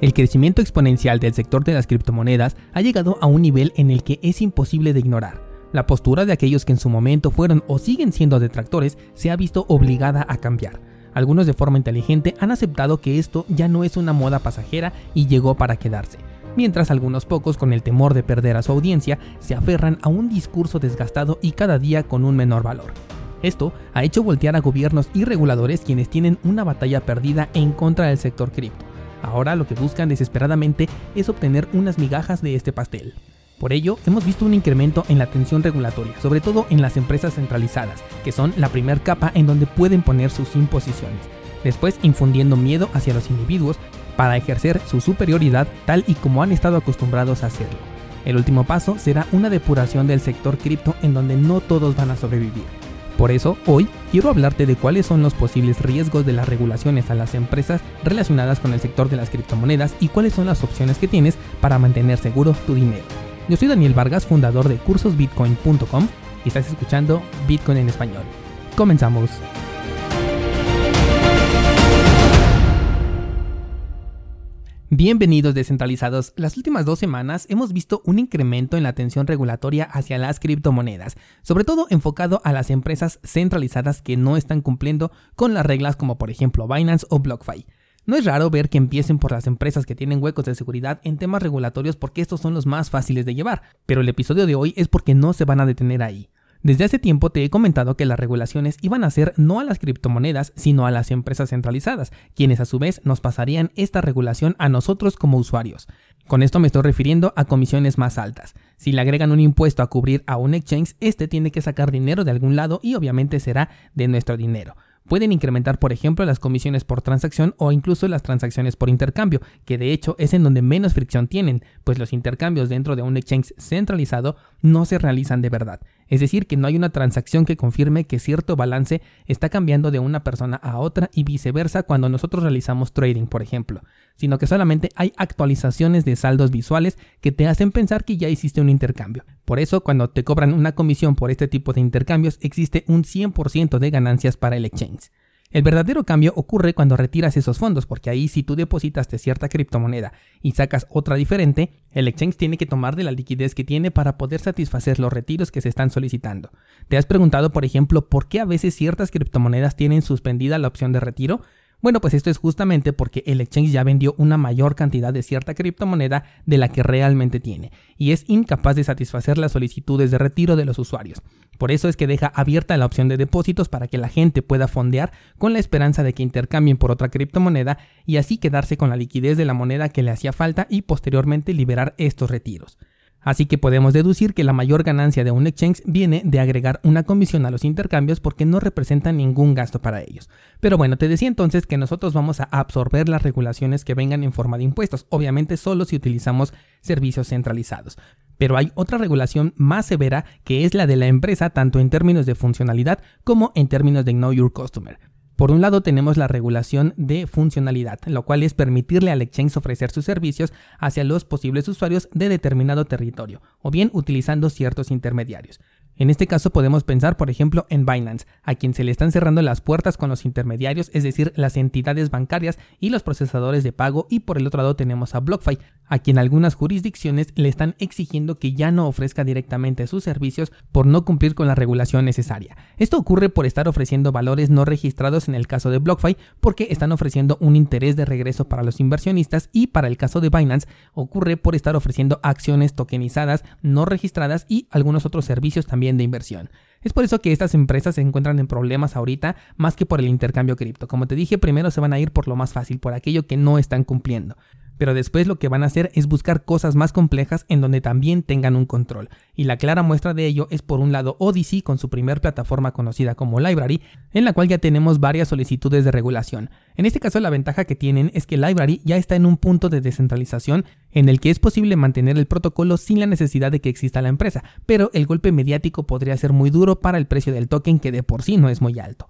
El crecimiento exponencial del sector de las criptomonedas ha llegado a un nivel en el que es imposible de ignorar. La postura de aquellos que en su momento fueron o siguen siendo detractores se ha visto obligada a cambiar. Algunos de forma inteligente han aceptado que esto ya no es una moda pasajera y llegó para quedarse, mientras algunos pocos con el temor de perder a su audiencia se aferran a un discurso desgastado y cada día con un menor valor. Esto ha hecho voltear a gobiernos y reguladores quienes tienen una batalla perdida en contra del sector cripto Ahora lo que buscan desesperadamente es obtener unas migajas de este pastel. Por ello, hemos visto un incremento en la tensión regulatoria, sobre todo en las empresas centralizadas, que son la primera capa en donde pueden poner sus imposiciones, después infundiendo miedo hacia los individuos para ejercer su superioridad tal y como han estado acostumbrados a hacerlo. El último paso será una depuración del sector cripto en donde no todos van a sobrevivir. Por eso, hoy quiero hablarte de cuáles son los posibles riesgos de las regulaciones a las empresas relacionadas con el sector de las criptomonedas y cuáles son las opciones que tienes para mantener seguro tu dinero. Yo soy Daniel Vargas, fundador de cursosbitcoin.com y estás escuchando Bitcoin en español. Comenzamos. Bienvenidos descentralizados. Las últimas dos semanas hemos visto un incremento en la atención regulatoria hacia las criptomonedas, sobre todo enfocado a las empresas centralizadas que no están cumpliendo con las reglas como por ejemplo Binance o BlockFi. No es raro ver que empiecen por las empresas que tienen huecos de seguridad en temas regulatorios porque estos son los más fáciles de llevar, pero el episodio de hoy es porque no se van a detener ahí. Desde hace tiempo te he comentado que las regulaciones iban a ser no a las criptomonedas, sino a las empresas centralizadas, quienes a su vez nos pasarían esta regulación a nosotros como usuarios. Con esto me estoy refiriendo a comisiones más altas. Si le agregan un impuesto a cubrir a un exchange, este tiene que sacar dinero de algún lado y obviamente será de nuestro dinero. Pueden incrementar, por ejemplo, las comisiones por transacción o incluso las transacciones por intercambio, que de hecho es en donde menos fricción tienen, pues los intercambios dentro de un exchange centralizado no se realizan de verdad. Es decir, que no hay una transacción que confirme que cierto balance está cambiando de una persona a otra y viceversa cuando nosotros realizamos trading, por ejemplo, sino que solamente hay actualizaciones de saldos visuales que te hacen pensar que ya hiciste un intercambio. Por eso, cuando te cobran una comisión por este tipo de intercambios, existe un 100% de ganancias para el exchange. El verdadero cambio ocurre cuando retiras esos fondos, porque ahí si tú depositaste cierta criptomoneda y sacas otra diferente, el exchange tiene que tomar de la liquidez que tiene para poder satisfacer los retiros que se están solicitando. ¿Te has preguntado, por ejemplo, por qué a veces ciertas criptomonedas tienen suspendida la opción de retiro? Bueno, pues esto es justamente porque el exchange ya vendió una mayor cantidad de cierta criptomoneda de la que realmente tiene, y es incapaz de satisfacer las solicitudes de retiro de los usuarios. Por eso es que deja abierta la opción de depósitos para que la gente pueda fondear con la esperanza de que intercambien por otra criptomoneda y así quedarse con la liquidez de la moneda que le hacía falta y posteriormente liberar estos retiros. Así que podemos deducir que la mayor ganancia de un exchange viene de agregar una comisión a los intercambios porque no representa ningún gasto para ellos. Pero bueno, te decía entonces que nosotros vamos a absorber las regulaciones que vengan en forma de impuestos, obviamente solo si utilizamos servicios centralizados. Pero hay otra regulación más severa que es la de la empresa tanto en términos de funcionalidad como en términos de Know Your Customer. Por un lado tenemos la regulación de funcionalidad, lo cual es permitirle al exchange ofrecer sus servicios hacia los posibles usuarios de determinado territorio, o bien utilizando ciertos intermediarios. En este caso podemos pensar, por ejemplo, en Binance, a quien se le están cerrando las puertas con los intermediarios, es decir, las entidades bancarias y los procesadores de pago, y por el otro lado tenemos a BlockFi, a quien algunas jurisdicciones le están exigiendo que ya no ofrezca directamente sus servicios por no cumplir con la regulación necesaria. Esto ocurre por estar ofreciendo valores no registrados en el caso de BlockFi, porque están ofreciendo un interés de regreso para los inversionistas, y para el caso de Binance ocurre por estar ofreciendo acciones tokenizadas no registradas y algunos otros servicios también de inversión. Es por eso que estas empresas se encuentran en problemas ahorita más que por el intercambio cripto. Como te dije, primero se van a ir por lo más fácil, por aquello que no están cumpliendo pero después lo que van a hacer es buscar cosas más complejas en donde también tengan un control. Y la clara muestra de ello es por un lado Odyssey con su primer plataforma conocida como Library, en la cual ya tenemos varias solicitudes de regulación. En este caso la ventaja que tienen es que Library ya está en un punto de descentralización en el que es posible mantener el protocolo sin la necesidad de que exista la empresa, pero el golpe mediático podría ser muy duro para el precio del token que de por sí no es muy alto.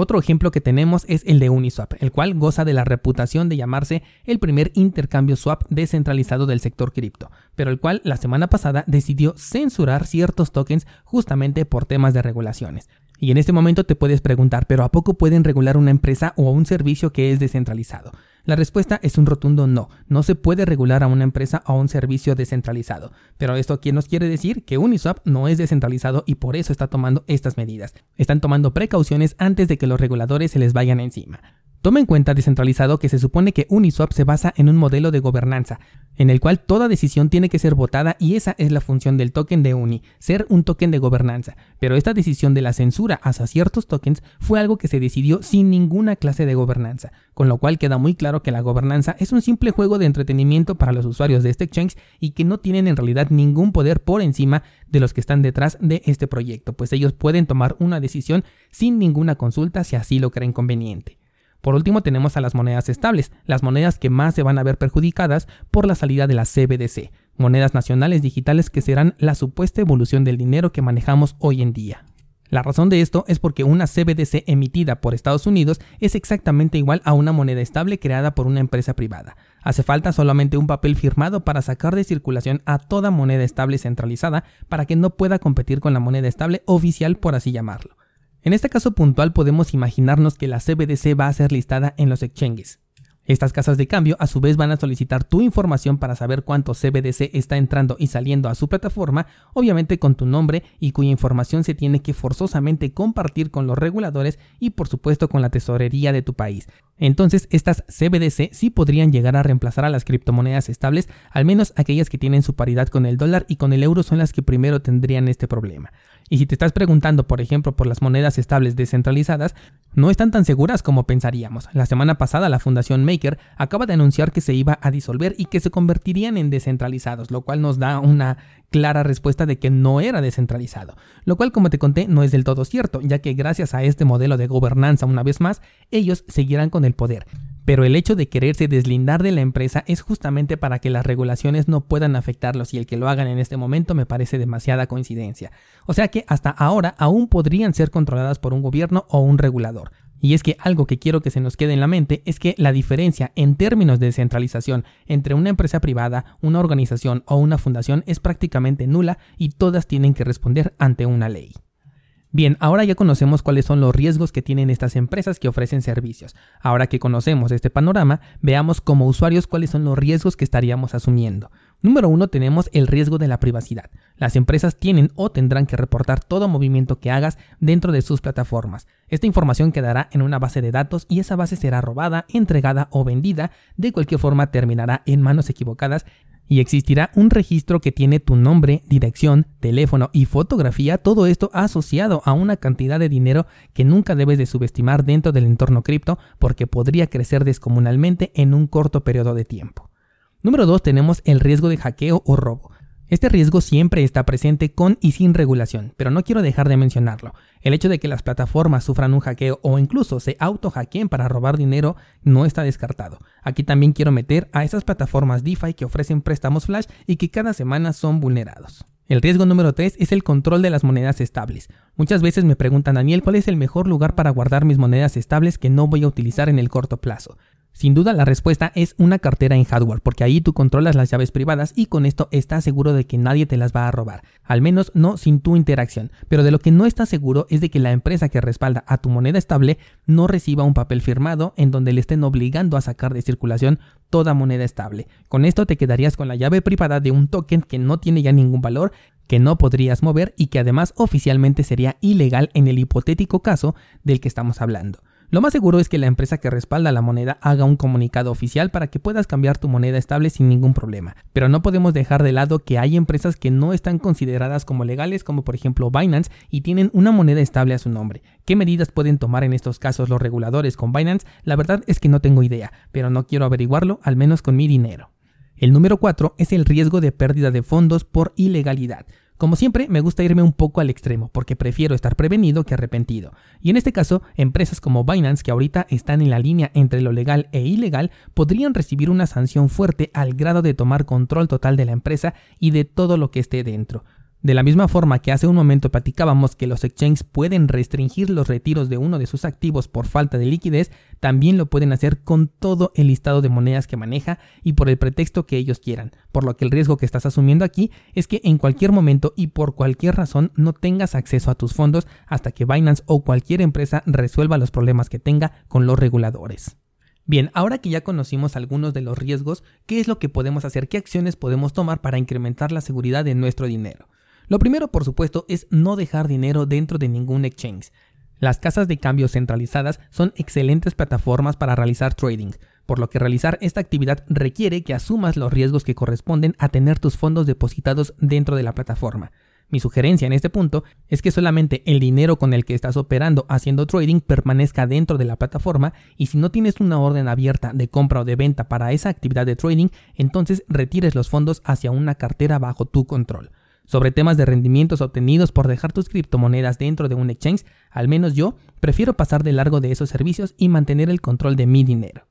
Otro ejemplo que tenemos es el de Uniswap, el cual goza de la reputación de llamarse el primer intercambio swap descentralizado del sector cripto, pero el cual la semana pasada decidió censurar ciertos tokens justamente por temas de regulaciones. Y en este momento te puedes preguntar, ¿pero a poco pueden regular una empresa o un servicio que es descentralizado? La respuesta es un rotundo no. No se puede regular a una empresa o a un servicio descentralizado. Pero esto aquí nos quiere decir que Uniswap no es descentralizado y por eso está tomando estas medidas. Están tomando precauciones antes de que los reguladores se les vayan encima. Toma en cuenta descentralizado que se supone que Uniswap se basa en un modelo de gobernanza, en el cual toda decisión tiene que ser votada y esa es la función del token de Uni, ser un token de gobernanza. Pero esta decisión de la censura hacia ciertos tokens fue algo que se decidió sin ninguna clase de gobernanza, con lo cual queda muy claro que la gobernanza es un simple juego de entretenimiento para los usuarios de este exchange y que no tienen en realidad ningún poder por encima de los que están detrás de este proyecto, pues ellos pueden tomar una decisión sin ninguna consulta si así lo creen conveniente. Por último tenemos a las monedas estables, las monedas que más se van a ver perjudicadas por la salida de la CBDC, monedas nacionales digitales que serán la supuesta evolución del dinero que manejamos hoy en día. La razón de esto es porque una CBDC emitida por Estados Unidos es exactamente igual a una moneda estable creada por una empresa privada. Hace falta solamente un papel firmado para sacar de circulación a toda moneda estable centralizada para que no pueda competir con la moneda estable oficial por así llamarlo. En este caso puntual podemos imaginarnos que la CBDC va a ser listada en los exchanges. Estas casas de cambio a su vez van a solicitar tu información para saber cuánto CBDC está entrando y saliendo a su plataforma, obviamente con tu nombre y cuya información se tiene que forzosamente compartir con los reguladores y por supuesto con la tesorería de tu país. Entonces estas CBDC sí podrían llegar a reemplazar a las criptomonedas estables, al menos aquellas que tienen su paridad con el dólar y con el euro son las que primero tendrían este problema. Y si te estás preguntando, por ejemplo, por las monedas estables descentralizadas, no están tan seguras como pensaríamos. La semana pasada la Fundación Maker acaba de anunciar que se iba a disolver y que se convertirían en descentralizados, lo cual nos da una clara respuesta de que no era descentralizado, lo cual como te conté no es del todo cierto, ya que gracias a este modelo de gobernanza una vez más, ellos seguirán con el poder. Pero el hecho de quererse deslindar de la empresa es justamente para que las regulaciones no puedan afectarlos y el que lo hagan en este momento me parece demasiada coincidencia. O sea que hasta ahora aún podrían ser controladas por un gobierno o un regulador. Y es que algo que quiero que se nos quede en la mente es que la diferencia en términos de descentralización entre una empresa privada, una organización o una fundación es prácticamente nula y todas tienen que responder ante una ley. Bien, ahora ya conocemos cuáles son los riesgos que tienen estas empresas que ofrecen servicios. Ahora que conocemos este panorama, veamos como usuarios cuáles son los riesgos que estaríamos asumiendo. Número uno, tenemos el riesgo de la privacidad. Las empresas tienen o tendrán que reportar todo movimiento que hagas dentro de sus plataformas. Esta información quedará en una base de datos y esa base será robada, entregada o vendida. De cualquier forma terminará en manos equivocadas y existirá un registro que tiene tu nombre, dirección, teléfono y fotografía, todo esto asociado a una cantidad de dinero que nunca debes de subestimar dentro del entorno cripto porque podría crecer descomunalmente en un corto periodo de tiempo. Número 2 tenemos el riesgo de hackeo o robo. Este riesgo siempre está presente con y sin regulación, pero no quiero dejar de mencionarlo. El hecho de que las plataformas sufran un hackeo o incluso se auto-hackeen para robar dinero no está descartado. Aquí también quiero meter a esas plataformas DeFi que ofrecen préstamos flash y que cada semana son vulnerados. El riesgo número 3 es el control de las monedas estables. Muchas veces me preguntan, Daniel, ¿cuál es el mejor lugar para guardar mis monedas estables que no voy a utilizar en el corto plazo? Sin duda la respuesta es una cartera en hardware, porque ahí tú controlas las llaves privadas y con esto estás seguro de que nadie te las va a robar, al menos no sin tu interacción. Pero de lo que no estás seguro es de que la empresa que respalda a tu moneda estable no reciba un papel firmado en donde le estén obligando a sacar de circulación toda moneda estable. Con esto te quedarías con la llave privada de un token que no tiene ya ningún valor que no podrías mover y que además oficialmente sería ilegal en el hipotético caso del que estamos hablando. Lo más seguro es que la empresa que respalda la moneda haga un comunicado oficial para que puedas cambiar tu moneda estable sin ningún problema. Pero no podemos dejar de lado que hay empresas que no están consideradas como legales, como por ejemplo Binance, y tienen una moneda estable a su nombre. ¿Qué medidas pueden tomar en estos casos los reguladores con Binance? La verdad es que no tengo idea, pero no quiero averiguarlo, al menos con mi dinero. El número 4 es el riesgo de pérdida de fondos por ilegalidad. Como siempre, me gusta irme un poco al extremo, porque prefiero estar prevenido que arrepentido. Y en este caso, empresas como Binance, que ahorita están en la línea entre lo legal e ilegal, podrían recibir una sanción fuerte al grado de tomar control total de la empresa y de todo lo que esté dentro. De la misma forma que hace un momento platicábamos que los exchanges pueden restringir los retiros de uno de sus activos por falta de liquidez, también lo pueden hacer con todo el listado de monedas que maneja y por el pretexto que ellos quieran. Por lo que el riesgo que estás asumiendo aquí es que en cualquier momento y por cualquier razón no tengas acceso a tus fondos hasta que Binance o cualquier empresa resuelva los problemas que tenga con los reguladores. Bien, ahora que ya conocimos algunos de los riesgos, ¿qué es lo que podemos hacer? ¿Qué acciones podemos tomar para incrementar la seguridad de nuestro dinero? Lo primero, por supuesto, es no dejar dinero dentro de ningún exchange. Las casas de cambio centralizadas son excelentes plataformas para realizar trading, por lo que realizar esta actividad requiere que asumas los riesgos que corresponden a tener tus fondos depositados dentro de la plataforma. Mi sugerencia en este punto es que solamente el dinero con el que estás operando haciendo trading permanezca dentro de la plataforma y si no tienes una orden abierta de compra o de venta para esa actividad de trading, entonces retires los fondos hacia una cartera bajo tu control. Sobre temas de rendimientos obtenidos por dejar tus criptomonedas dentro de un exchange, al menos yo prefiero pasar de largo de esos servicios y mantener el control de mi dinero.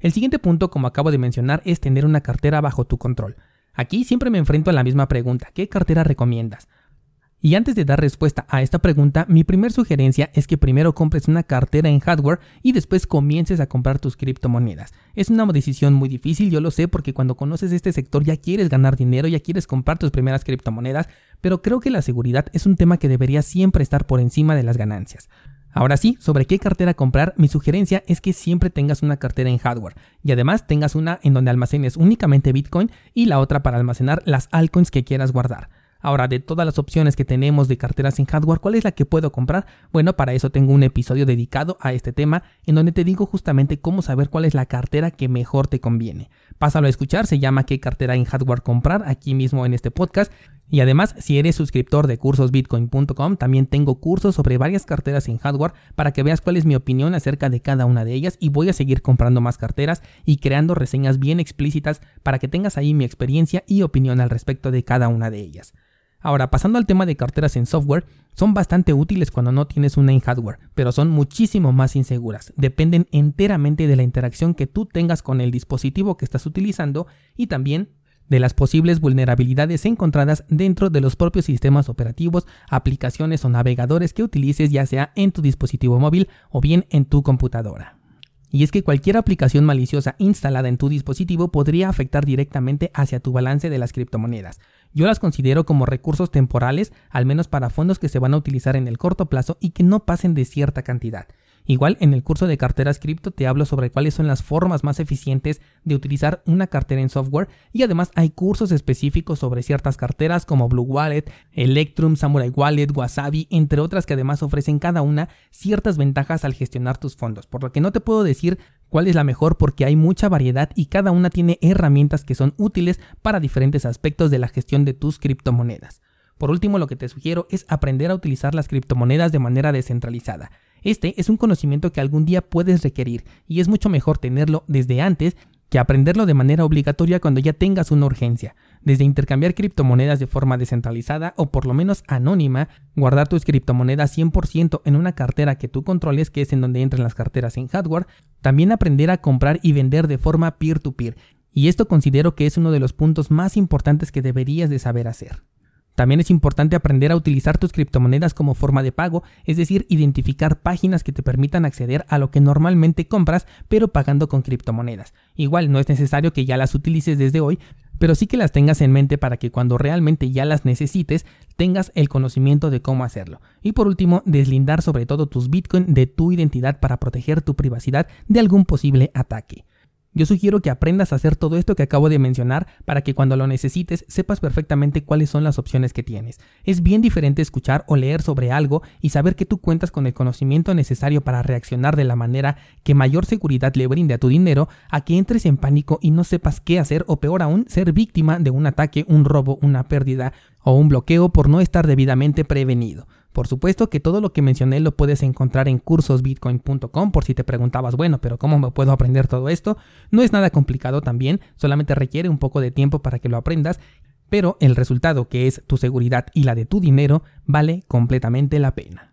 El siguiente punto, como acabo de mencionar, es tener una cartera bajo tu control. Aquí siempre me enfrento a la misma pregunta, ¿qué cartera recomiendas? Y antes de dar respuesta a esta pregunta, mi primer sugerencia es que primero compres una cartera en hardware y después comiences a comprar tus criptomonedas. Es una decisión muy difícil, yo lo sé, porque cuando conoces este sector ya quieres ganar dinero, ya quieres comprar tus primeras criptomonedas, pero creo que la seguridad es un tema que debería siempre estar por encima de las ganancias. Ahora sí, sobre qué cartera comprar, mi sugerencia es que siempre tengas una cartera en hardware y además tengas una en donde almacenes únicamente Bitcoin y la otra para almacenar las altcoins que quieras guardar. Ahora, de todas las opciones que tenemos de carteras en hardware, ¿cuál es la que puedo comprar? Bueno, para eso tengo un episodio dedicado a este tema en donde te digo justamente cómo saber cuál es la cartera que mejor te conviene. Pásalo a escuchar, se llama qué cartera en hardware comprar aquí mismo en este podcast. Y además, si eres suscriptor de cursosbitcoin.com, también tengo cursos sobre varias carteras en hardware para que veas cuál es mi opinión acerca de cada una de ellas y voy a seguir comprando más carteras y creando reseñas bien explícitas para que tengas ahí mi experiencia y opinión al respecto de cada una de ellas. Ahora, pasando al tema de carteras en software, son bastante útiles cuando no tienes una en hardware, pero son muchísimo más inseguras. Dependen enteramente de la interacción que tú tengas con el dispositivo que estás utilizando y también de las posibles vulnerabilidades encontradas dentro de los propios sistemas operativos, aplicaciones o navegadores que utilices ya sea en tu dispositivo móvil o bien en tu computadora. Y es que cualquier aplicación maliciosa instalada en tu dispositivo podría afectar directamente hacia tu balance de las criptomonedas. Yo las considero como recursos temporales, al menos para fondos que se van a utilizar en el corto plazo y que no pasen de cierta cantidad. Igual en el curso de carteras cripto te hablo sobre cuáles son las formas más eficientes de utilizar una cartera en software y además hay cursos específicos sobre ciertas carteras como Blue Wallet, Electrum, Samurai Wallet, Wasabi, entre otras que además ofrecen cada una ciertas ventajas al gestionar tus fondos, por lo que no te puedo decir cuál es la mejor porque hay mucha variedad y cada una tiene herramientas que son útiles para diferentes aspectos de la gestión de tus criptomonedas. Por último, lo que te sugiero es aprender a utilizar las criptomonedas de manera descentralizada. Este es un conocimiento que algún día puedes requerir y es mucho mejor tenerlo desde antes que aprenderlo de manera obligatoria cuando ya tengas una urgencia. Desde intercambiar criptomonedas de forma descentralizada o por lo menos anónima, guardar tus criptomonedas 100% en una cartera que tú controles, que es en donde entran las carteras en hardware, también aprender a comprar y vender de forma peer-to-peer. Y esto considero que es uno de los puntos más importantes que deberías de saber hacer. También es importante aprender a utilizar tus criptomonedas como forma de pago, es decir, identificar páginas que te permitan acceder a lo que normalmente compras, pero pagando con criptomonedas. Igual no es necesario que ya las utilices desde hoy, pero sí que las tengas en mente para que cuando realmente ya las necesites tengas el conocimiento de cómo hacerlo. Y por último, deslindar sobre todo tus Bitcoin de tu identidad para proteger tu privacidad de algún posible ataque. Yo sugiero que aprendas a hacer todo esto que acabo de mencionar para que cuando lo necesites sepas perfectamente cuáles son las opciones que tienes. Es bien diferente escuchar o leer sobre algo y saber que tú cuentas con el conocimiento necesario para reaccionar de la manera que mayor seguridad le brinde a tu dinero a que entres en pánico y no sepas qué hacer o peor aún ser víctima de un ataque, un robo, una pérdida o un bloqueo por no estar debidamente prevenido. Por supuesto que todo lo que mencioné lo puedes encontrar en cursosbitcoin.com por si te preguntabas, bueno, pero ¿cómo me puedo aprender todo esto? No es nada complicado también, solamente requiere un poco de tiempo para que lo aprendas, pero el resultado que es tu seguridad y la de tu dinero vale completamente la pena.